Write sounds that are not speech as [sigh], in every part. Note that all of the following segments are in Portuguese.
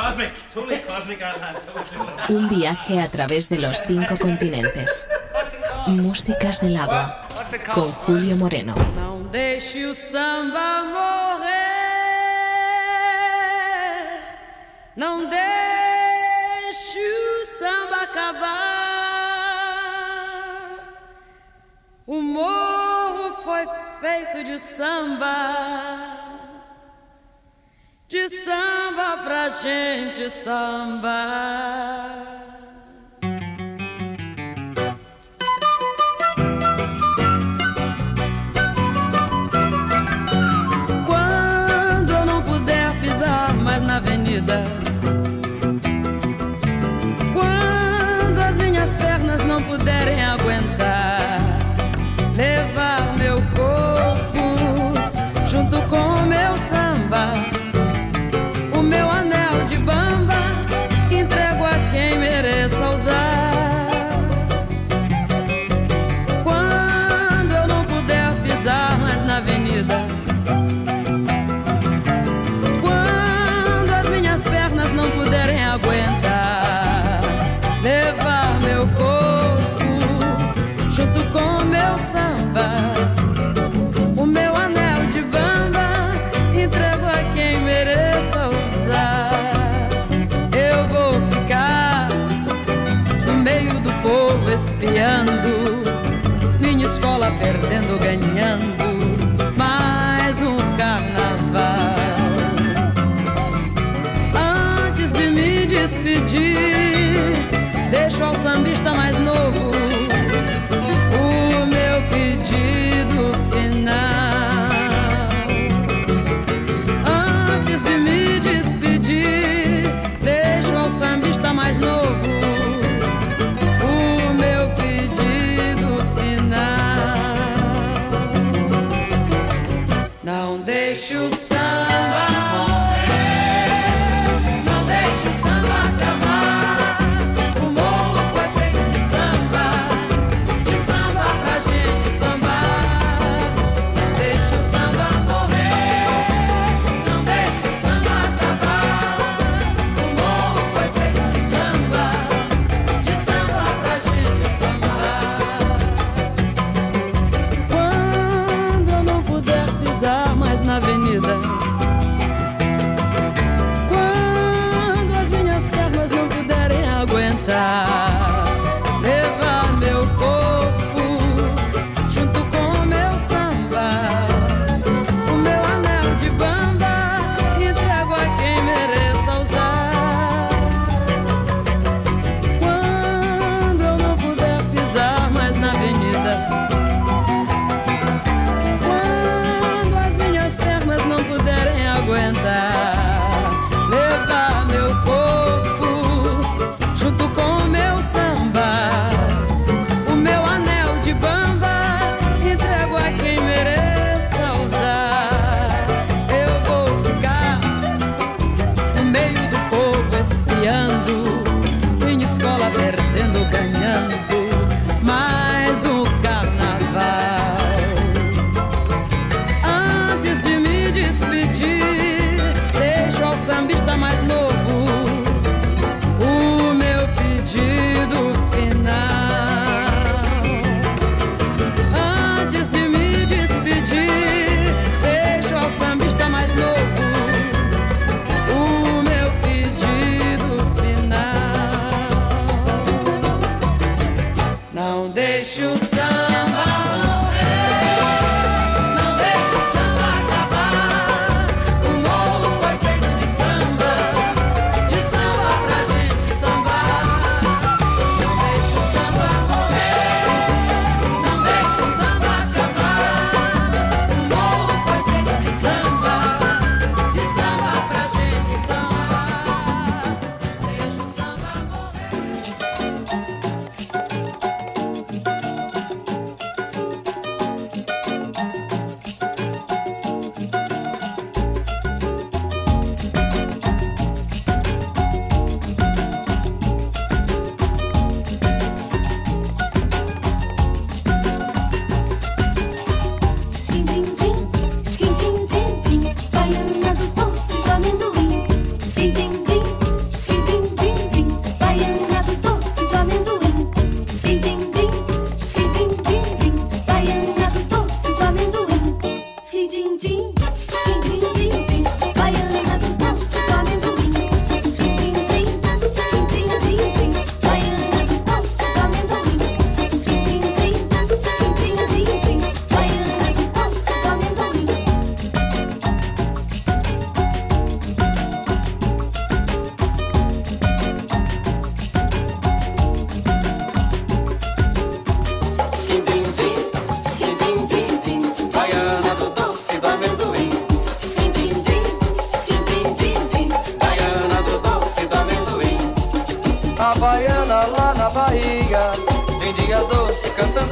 Cosmic, totally cosmic Un viaje a través de los cinco continentes. Músicas del agua. Con Julio Moreno. Não deixe o samba acabar. O morro foi feito de samba. de samba pra gente sambar.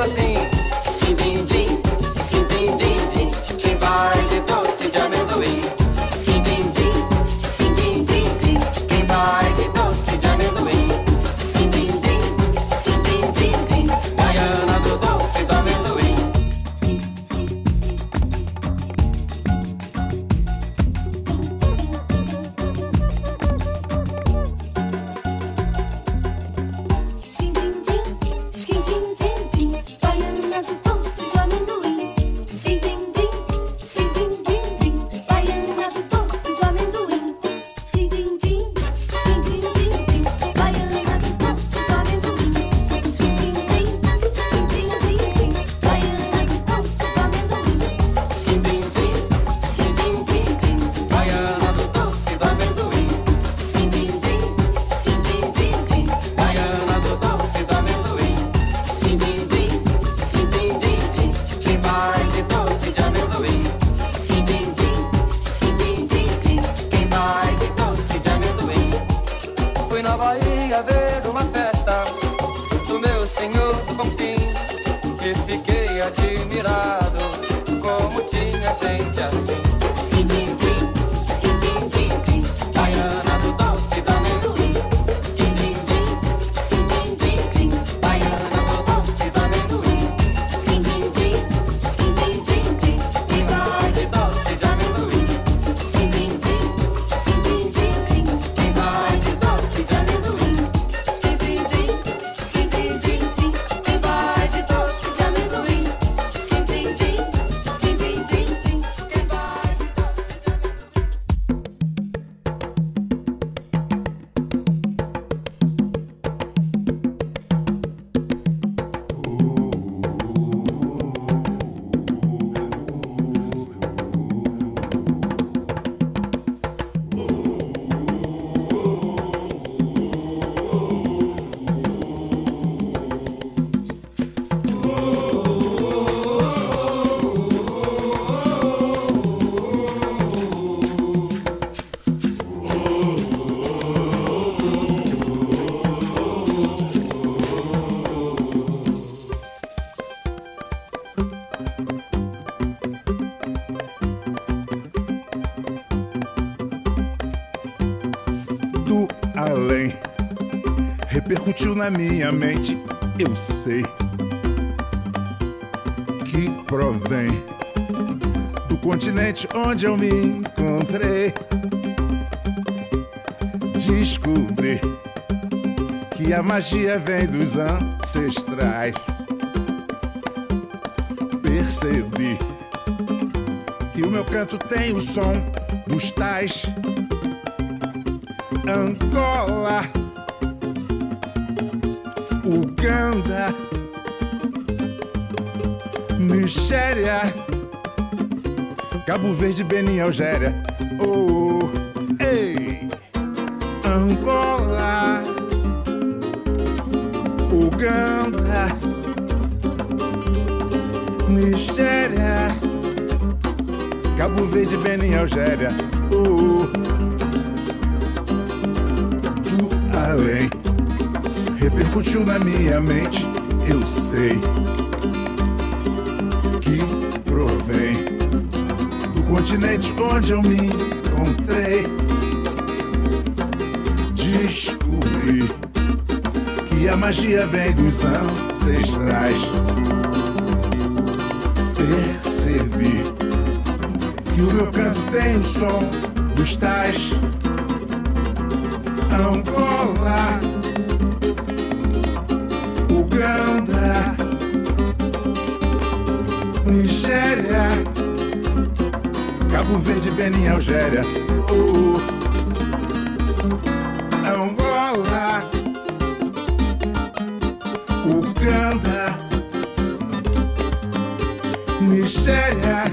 assim. na minha mente, eu sei que provém do continente onde eu me encontrei. Descobri que a magia vem dos ancestrais. Percebi que o meu canto tem o som dos tais. Angola Nigéria, Cabo Verde, Benin, Algéria. Oh, ei, Angola, Uganda, Nigéria, Cabo Verde, Benin, Algéria. Oh, do além. Repercutiu na minha mente, eu sei. continente onde eu me encontrei. Descobri que a magia vem dos ancestrais. Percebi que o meu canto tem o som dos tais. Angola, Uganda, Nigéria. Cabo Verde, Benin, Algéria. Uh, uh. É Angola, Uganda, Nigéria,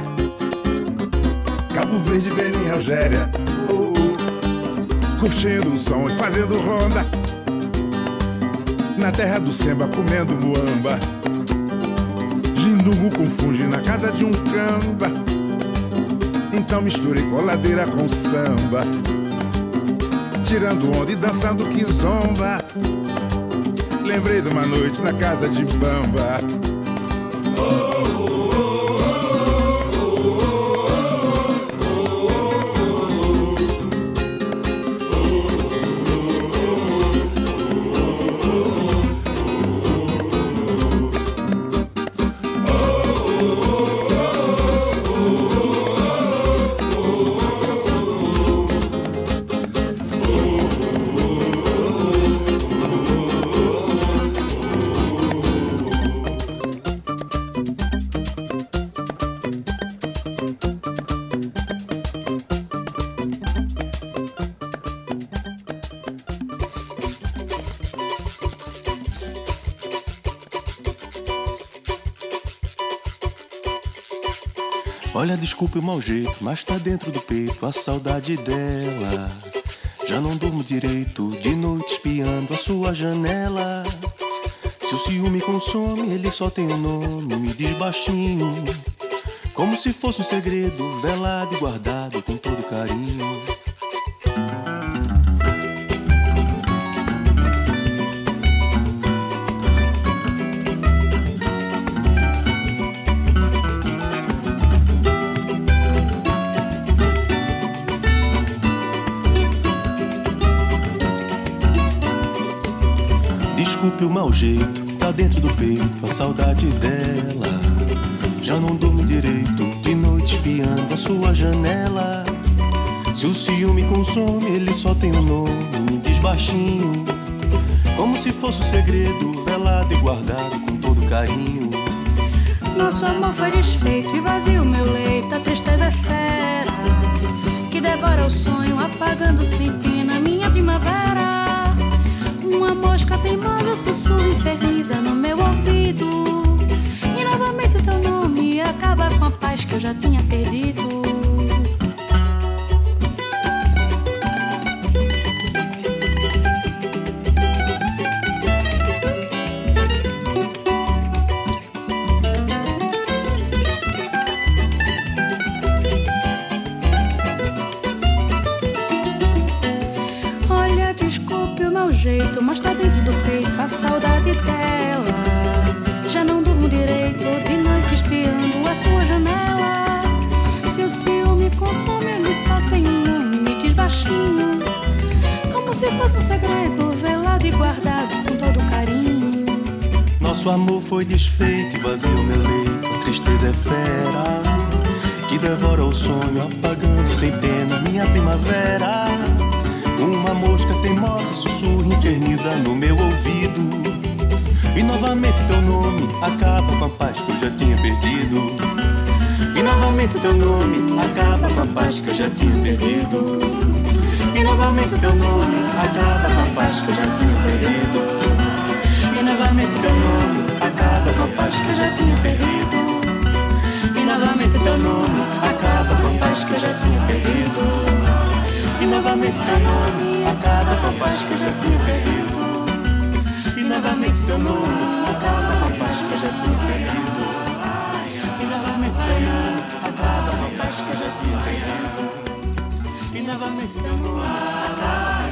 Cabo Verde, Benin, Algéria. Uh, uh, curtindo o som e fazendo ronda. Na terra do Semba, comendo muamba. Jindungu confunde na casa de um camba. Então misture coladeira com samba Tirando onda e dançando que zomba Lembrei de uma noite na casa de Bamba Olha, desculpe o mau jeito, mas tá dentro do peito a saudade dela. Já não durmo direito, de noite espiando a sua janela. Se o ciúme consome, ele só tem um nome, me diz baixinho. Como se fosse um segredo, velado e guardado com todo carinho. Mau jeito, tá dentro do peito a saudade dela. Já não durmo direito, de noite espiando a sua janela. Se o ciúme consome, ele só tem um nome, me diz baixinho. Como se fosse um segredo, velado e guardado com todo carinho. Nosso amor foi desfeito e vazio meu leito. A tristeza é fera que devora o sonho, apagando sem pena minha primavera. Uma mosca teimosa sussurra inferniza no meu ouvido. E novamente o teu nome acaba com a paz que eu já tinha perdido. A saudade dela. Já não durmo direito, de noite espiando a sua janela. Se o ciúme consome, ele só tem um nome, me diz baixinho. Como se fosse um segredo, velado e guardado com todo carinho. Nosso amor foi desfeito e vazio meu leito. A tristeza é fera que devora o sonho, apagando sem pena minha primavera. Uma mosca teimosa sussurra, inferniza no meu ouvido. E novamente teu nome acaba com a paz que eu já tinha perdido. E novamente teu nome acaba com a paz que eu já tinha perdido. E novamente teu nome acaba com a paz que eu já tinha perdido. E novamente teu nome acaba com a paz que eu já tinha perdido. E novamente teu nome acaba com a paz que eu já tinha perdido. E novamente teu nome a paz que eu já tinha perdido. E novamente teu nome a paz que eu já tinha perdido. E novamente teu nome a paz que eu já tinha perdido. E novamente teu nome a paz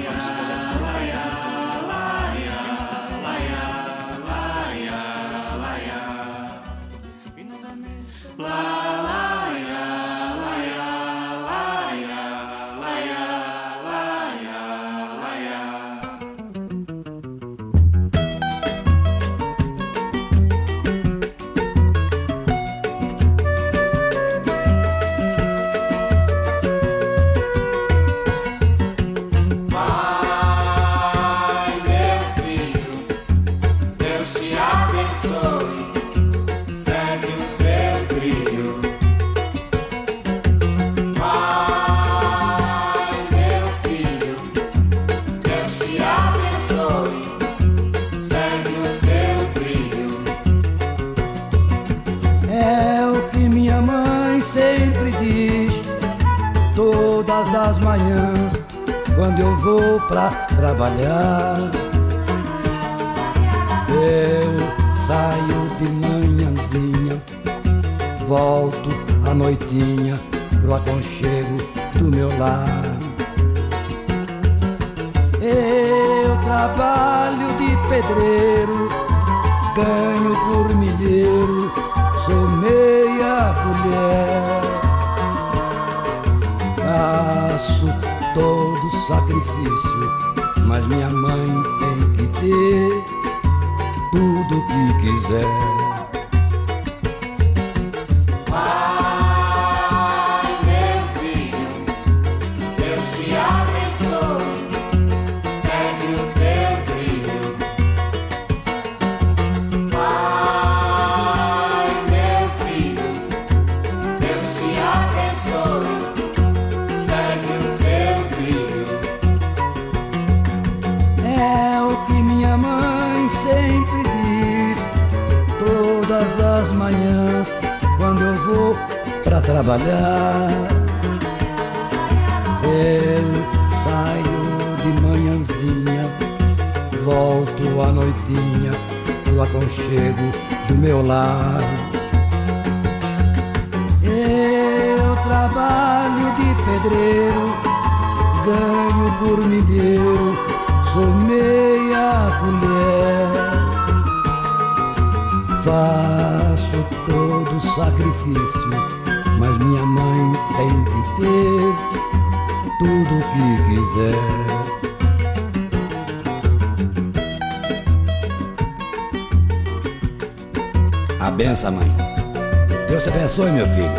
pra trabalhar. Eu saio de manhãzinha, volto à noitinha pro aconchego do meu lar. Eu trabalho de pedreiro, ganho por milheiro, sou meia mulher. Passo todo do sacrifício, mas minha mãe tem que ter tudo o que quiser. heart criança, mãe. Deus te abençoe, meu filho.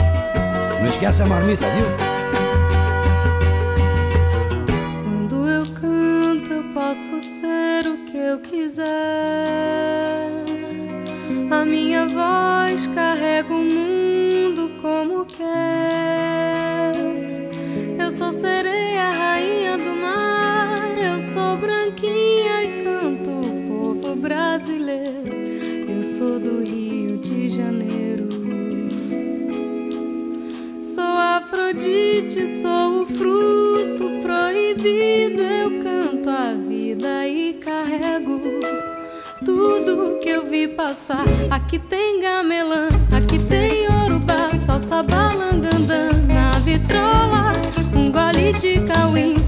Não esquece a marmita, viu? Quando eu canto, eu posso ser o que eu quiser. A minha voz carrega o mundo como quer. Eu sou sereia, rainha do mar. Eu sou branquinha e canto o povo brasileiro. Eu sou do Afrodite, sou o fruto proibido. Eu canto a vida e carrego tudo que eu vi passar. Aqui tem gamelã, aqui tem urubá, salsa balangandã na vitrola, um gole de cauim.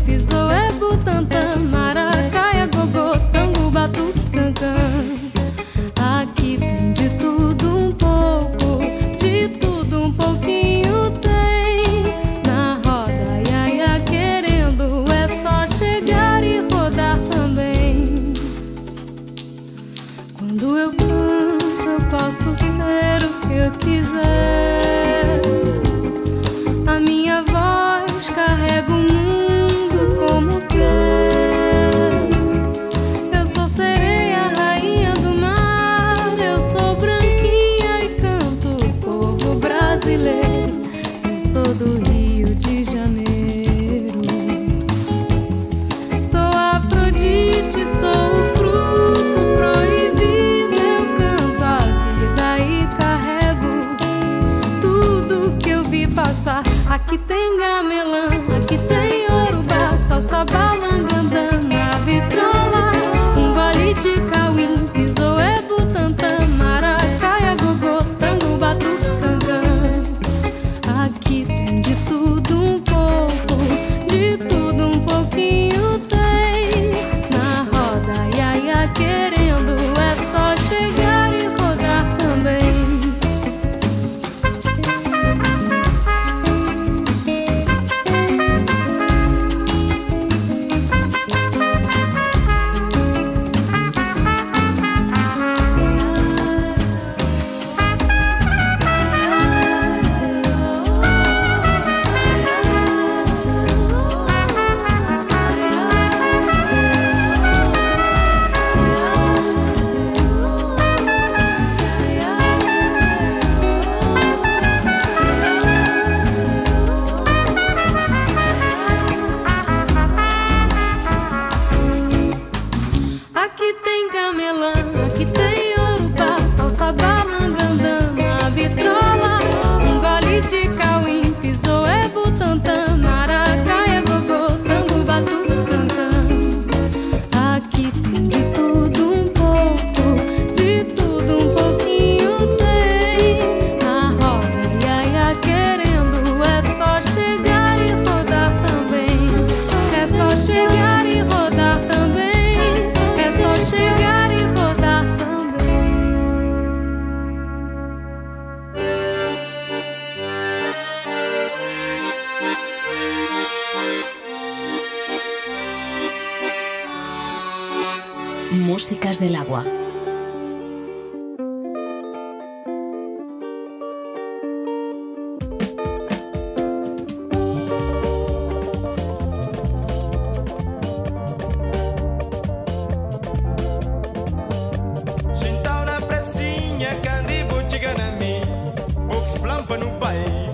pa no baile.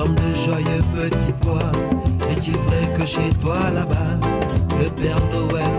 Sommes de joyeux petits pois. Est-il vrai que chez toi là-bas, le Père Noël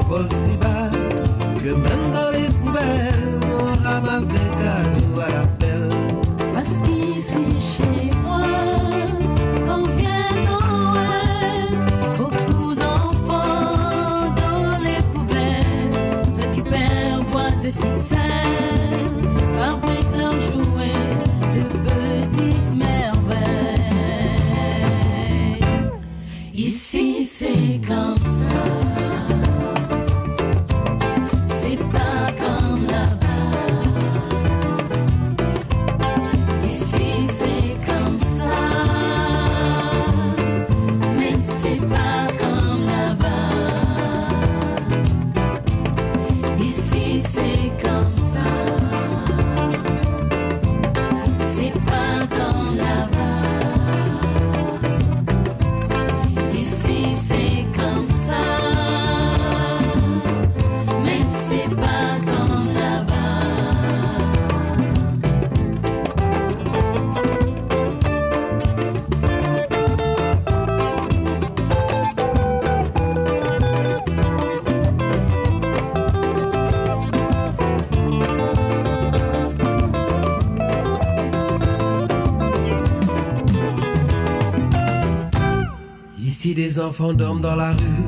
Des enfants dorment dans la rue,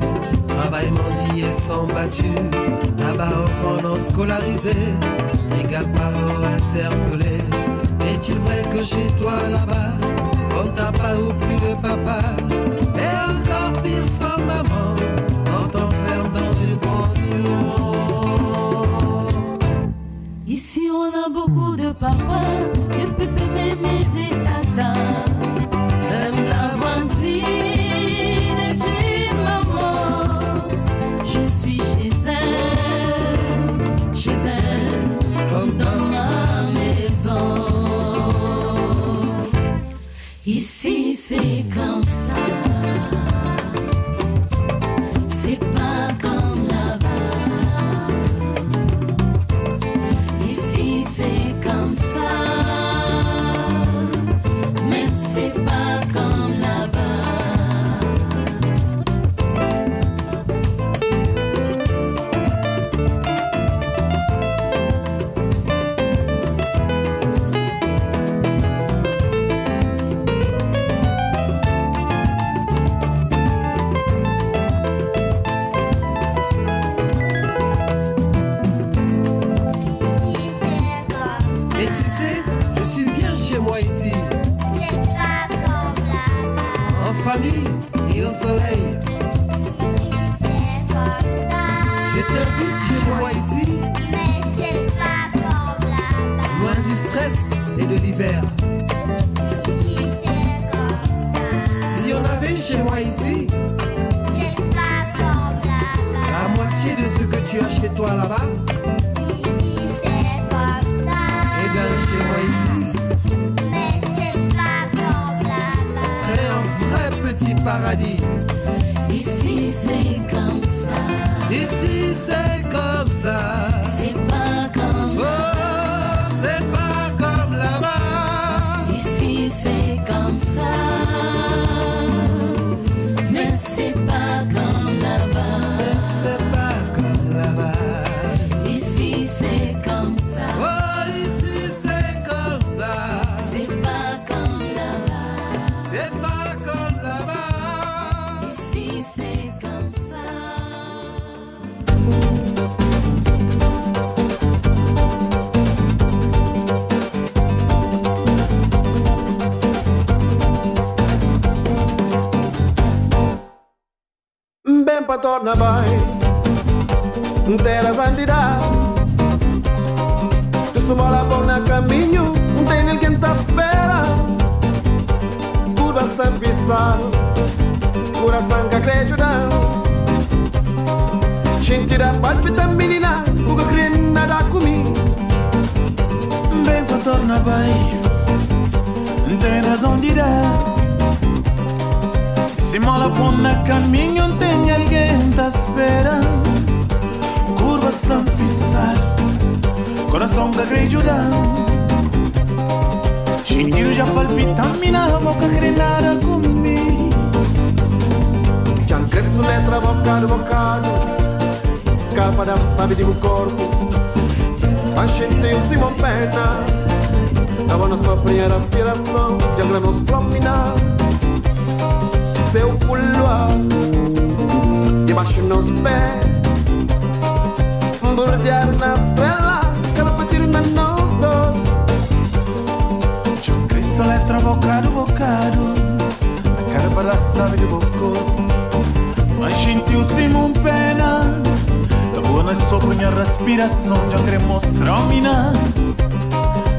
travaillent mendiés sont battus. Là-bas enfants non scolarisés, égal parents interpellés. Est-il vrai que chez toi là-bas, on t'a pas ou plus de papa? Et encore pire sans maman, on t'enferme dans une pension. Ici on a beaucoup de papas, de pépés, mémés et tatas. Famille et au soleil. Je t'invite chez moi ici. Loin du stress et de l'hiver. Si on avait chez moi ici la moitié de ce que tu as chez toi là-bas, et bien chez moi ici, paradis. Ici c'est comme ça. Ici c'est comme ça. Europa torna vai Terra sandirá Tu sumola bona caminho Tem alguém tá espera Curvas tá pisar Coração que acredita Sentirá palpita menina O que crê nada comigo Bem pra torna vai Terra sandirá Se mola por na caminho tem alguém te espera. Curvas estão pisar Coração que acredita Sentir já palpita Mina boca querer nada comigo Já cresço letra bocado, bocado Capa da sabe de meu corpo. Manchete o Simão Pena. Tava na sua primeira aspiração Já gramos flomina Seu pulo Debaixo nos pés. Bordear na estrela Quero pedir na nós dois. Cristo letra bocado, bocado. A cara para sabe de bocô. Mas sentiu-se um pena. Da boa sua minha respiração. Já quer mostrar-me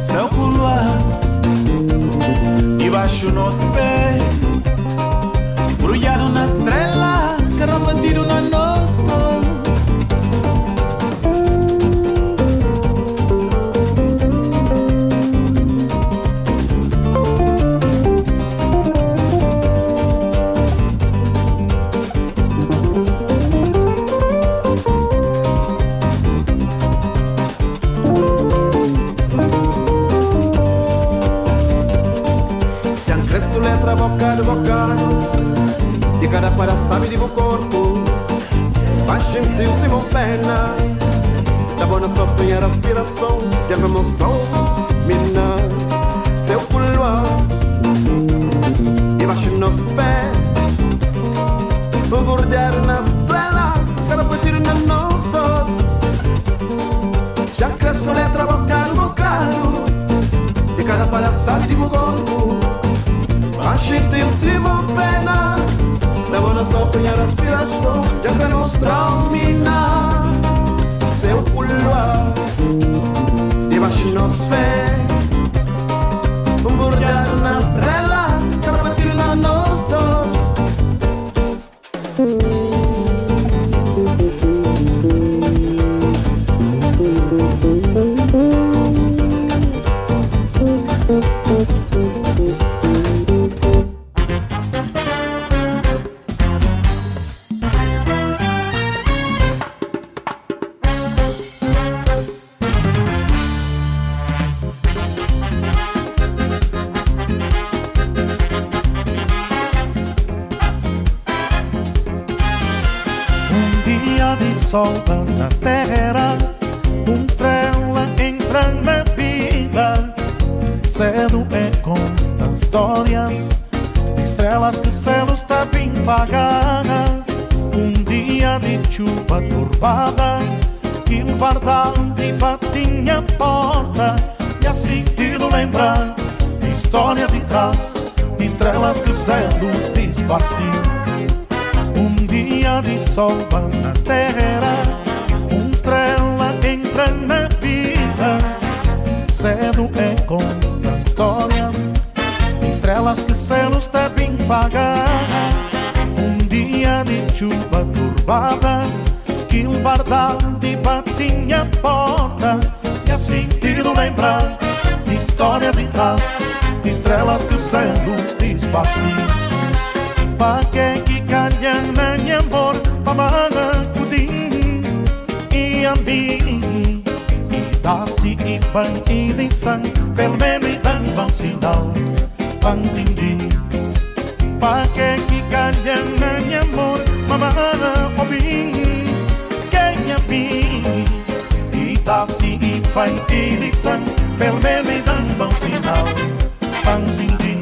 Seu pular Debaixo nos pés Bruiar una estrella, carro bandido una noche. Sabe de meu corpo. Mas sentiu-se bom pena. Da boa na sua primeira aspiração Já me mostrou, mina. Seu pulo Debaixo nos pés Vou bordear na estrela Quero pedir na nós dois Já cresço letra bocado, bocado De cada sabe de meu corpo. Achei-te em cima pena Dava na só apanhar a aspiração Já para mostrar o minar Mamana obim Que é mim E dá-te e pan e de sang Pelo menos e dan bom sinal. Pan din din.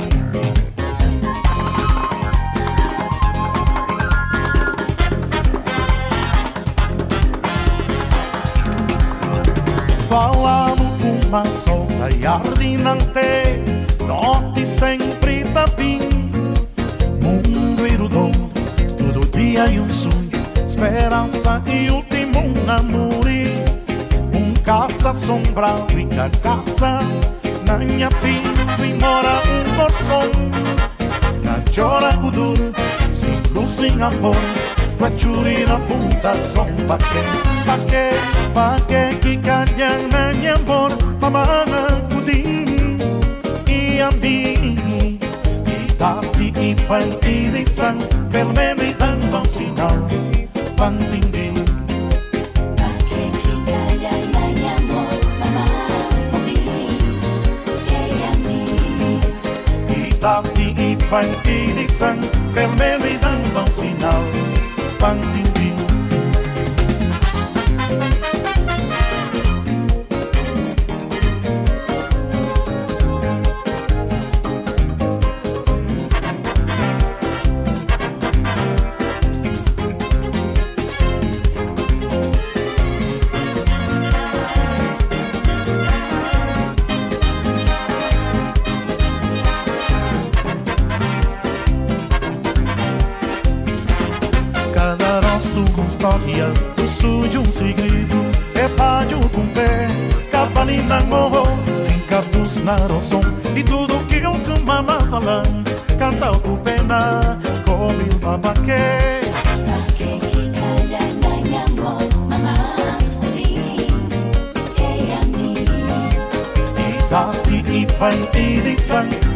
Falamos com uma solta e ardinante tak song pake pake pake kikar yang nanya bor mama kikanyang ding, pamana kuding iambi ipan irisan permen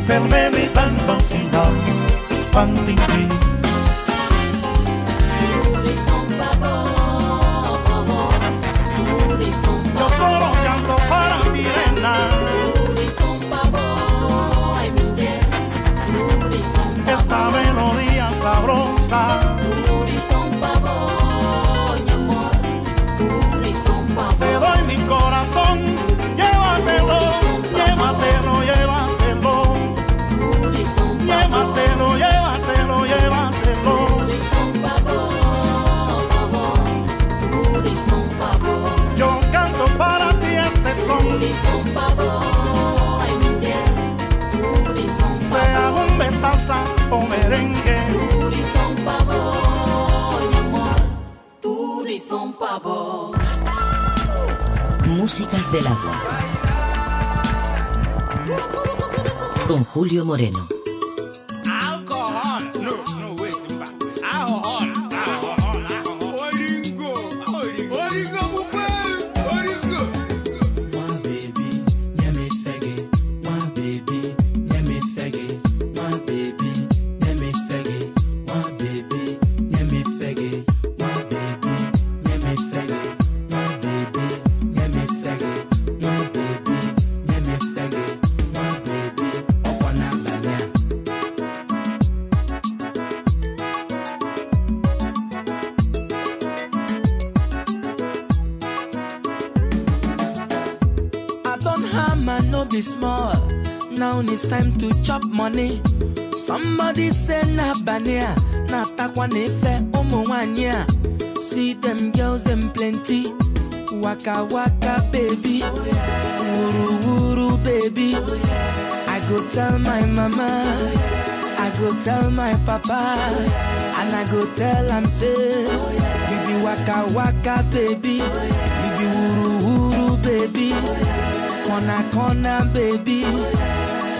permanent. Now it's time to chop money. Somebody say na bania, ah, na takwa nefe umu wanya. See them girls, them plenty. Waka waka baby, wuru wuru baby. I go tell my mama, I go tell my papa, and I go tell am say, be waka waka baby, you be wuru wuru baby, corner corner baby,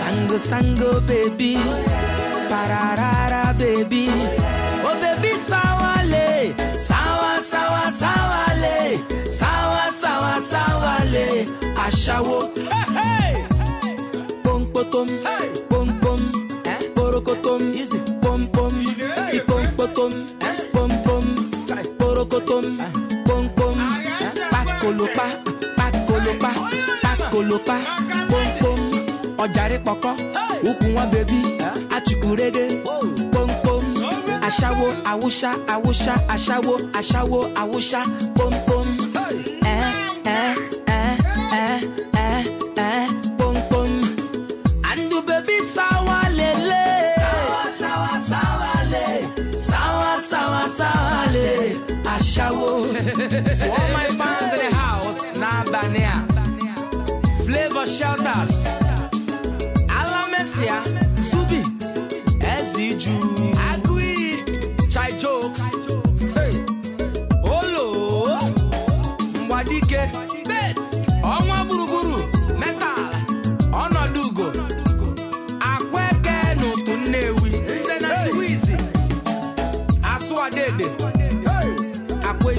sango sango baby, pararara baby, oh baby sawale, sawa sawa sawale, sawa sawa sawale, ashawo, hey hey. Pom potom, pom pom, porokotom, pom pom, i pom potom, pom pom, porokotom, pom pom, pako pakolopa pompom ọjàre pọkọ. Ukwu wọn bèbí achukwurede pọmpọm aṣáwo awúṣá awúṣá aṣáwo aṣáwo awúṣá pọmpọm ẹ ẹ eh, ẹ eh, ẹ eh, ẹ ẹ.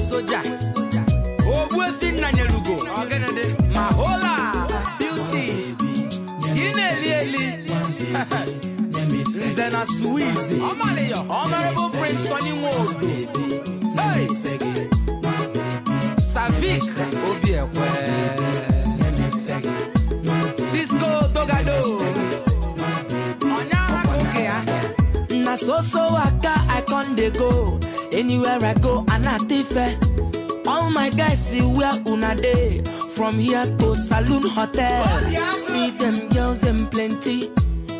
Soja. Ogbuefi nnanyelugo. Ọgịnịdị. Mahola. Beauty. Ị na-eli eli. [laughs] Nze na Suwizi. Honorable Prince Sonny Nwodo. Hey. Savik Obiekwe. Cisco Togado. Onyaha Kokea. na so so waka i con dey go anywhere i go anatife all my guys see where una dey. From here to saloon hotel. See them girls them plenty.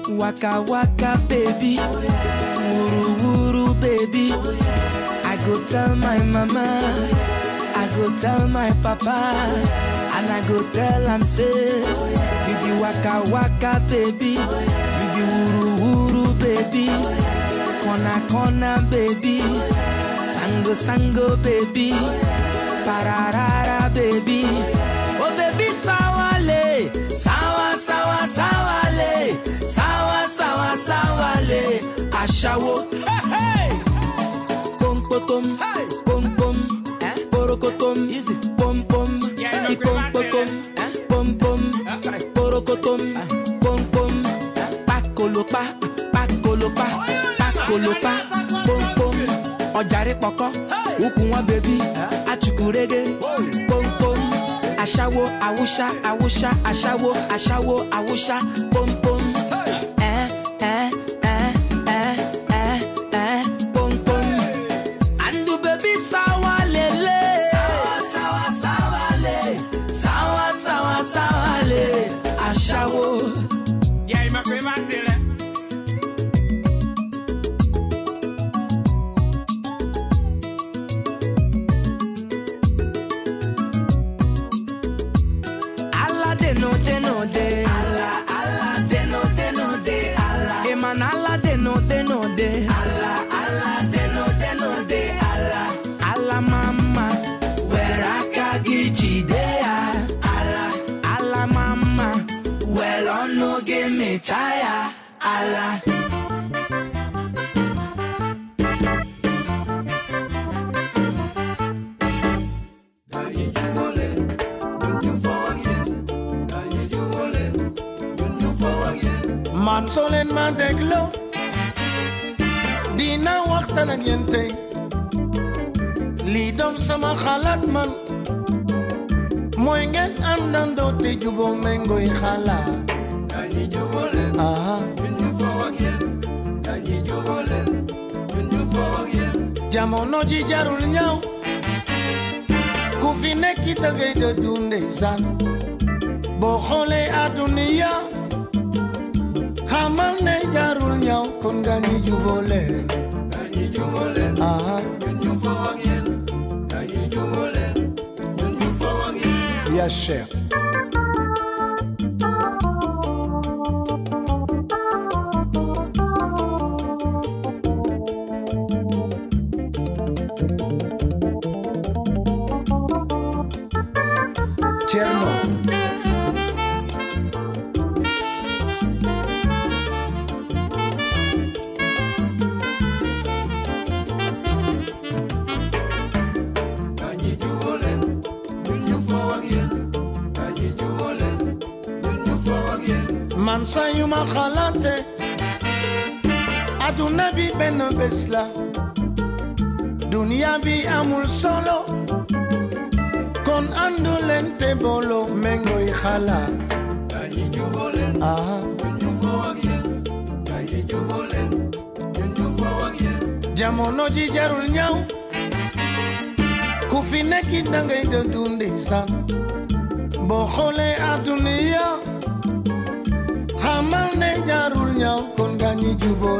Waka waka baby. Wuru wuru baby. I go tell my mama. I go tell my papa. And i go tell am say you be waka waka baby. Be wuru wuru baby. Corner corner baby Sango, sango, baby. Pararara, baby. Oh, baby, sawale. Sawa, sawa, sawale. Sawa, sawa, sawale. Ashawo. Hey, hey. Pom, potom. Hey. Pom, pom. Eh? Porokotom. Easy. Pom, pom. Yeah, no, pom, pom. Pom, pom. Porokotom. Pom, pom. Pakolopa. Pakolopa. Pakolopa. garị kpọkọ ukwu nwa bebi achụkwurege komkom ashawo awụsha awụsha ashawo ashawo awụsha kom ma dégloo dina waxtaan ak yéen tey lii doon sama xalaat man. Mooy ngeen àndandoo te juboo méngooy xalaat dañuy juboo leen ñun ñu foo ak yéen dañuy juboo leen ñun ñu foo ak yéen jamono ji jarul ñaw ku fi nekk da ngay dëddu ndeysaan boo xoolee àdduniya xamal ne ñaw kon nga ñu juboo leen dañuy juboo leen ñun ñu foo ak yéen dañuy juboo leen ñun ñu foo ak yéen ya cher isla dunia bi amul solo. Kon andu leen te booloo méngooy xalaat dañuy juboo leen ah. ñu foo ak yéen dañuy juboo leen ñu foo ak ji jarul ñaaw ku fi nekk dangay dëddu ndeysaan boo xoolee àdduna ya xamal ne jarul ñaaw kon gani juboo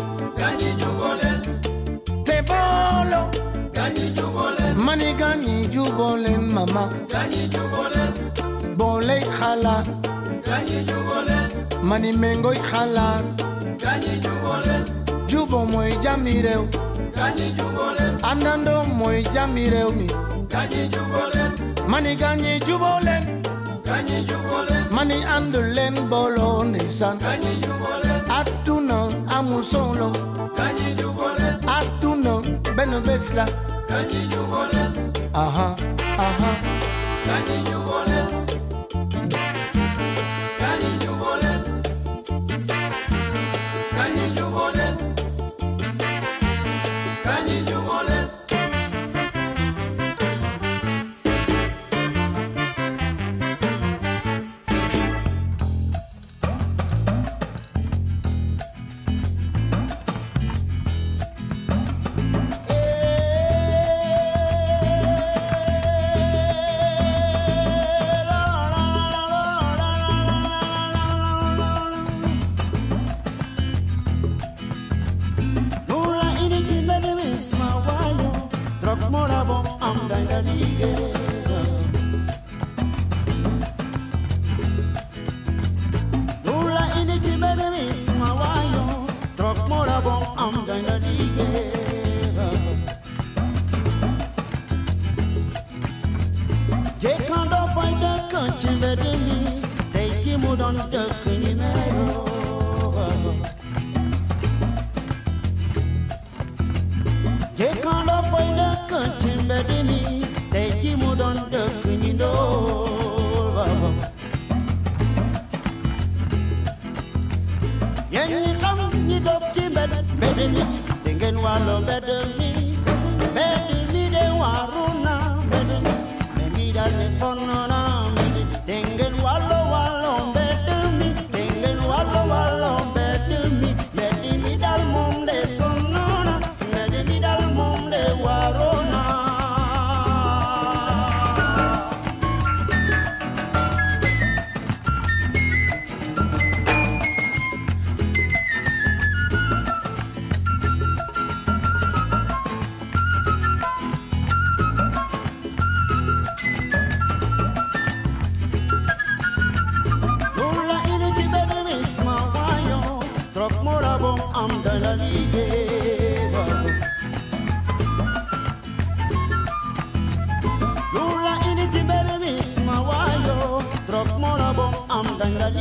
bolen mama Ganyi ju bolen Bolei khala Ganyi bolen Mani mengo khala Ganyi ju bolen Jubo moi jamireu Ganyi ju bolen Andando moi jamireu mi Ganyi ju bolen Mani ganyi ju bolen Ganyi bolen Mani andulen bolone san Ganyi bolen Atuna amusolo Ganyi ju bolen Atuna benobesla Ganyi ju bolen uh huh, uh huh.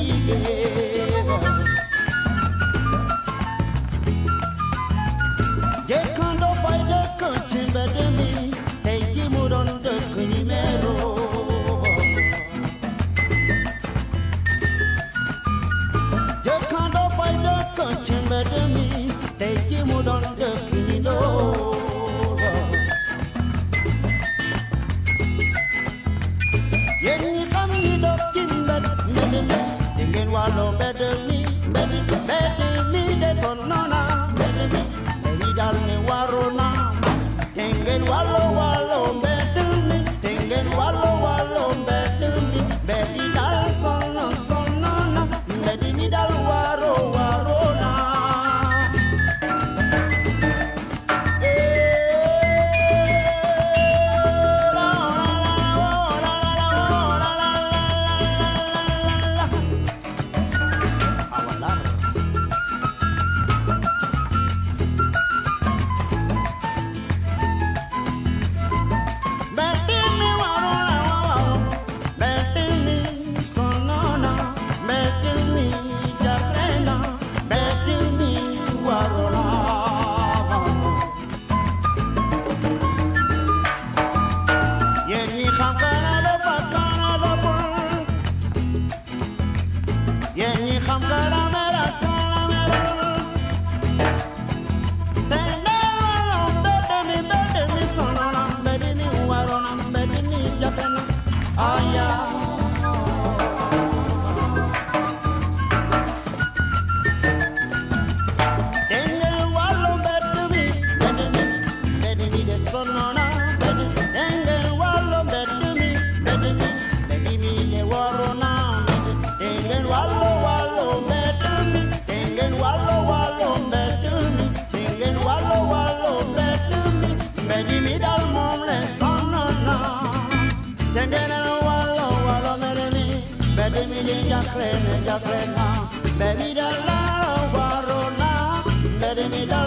Dala la plena, me mira la guarrona, me mira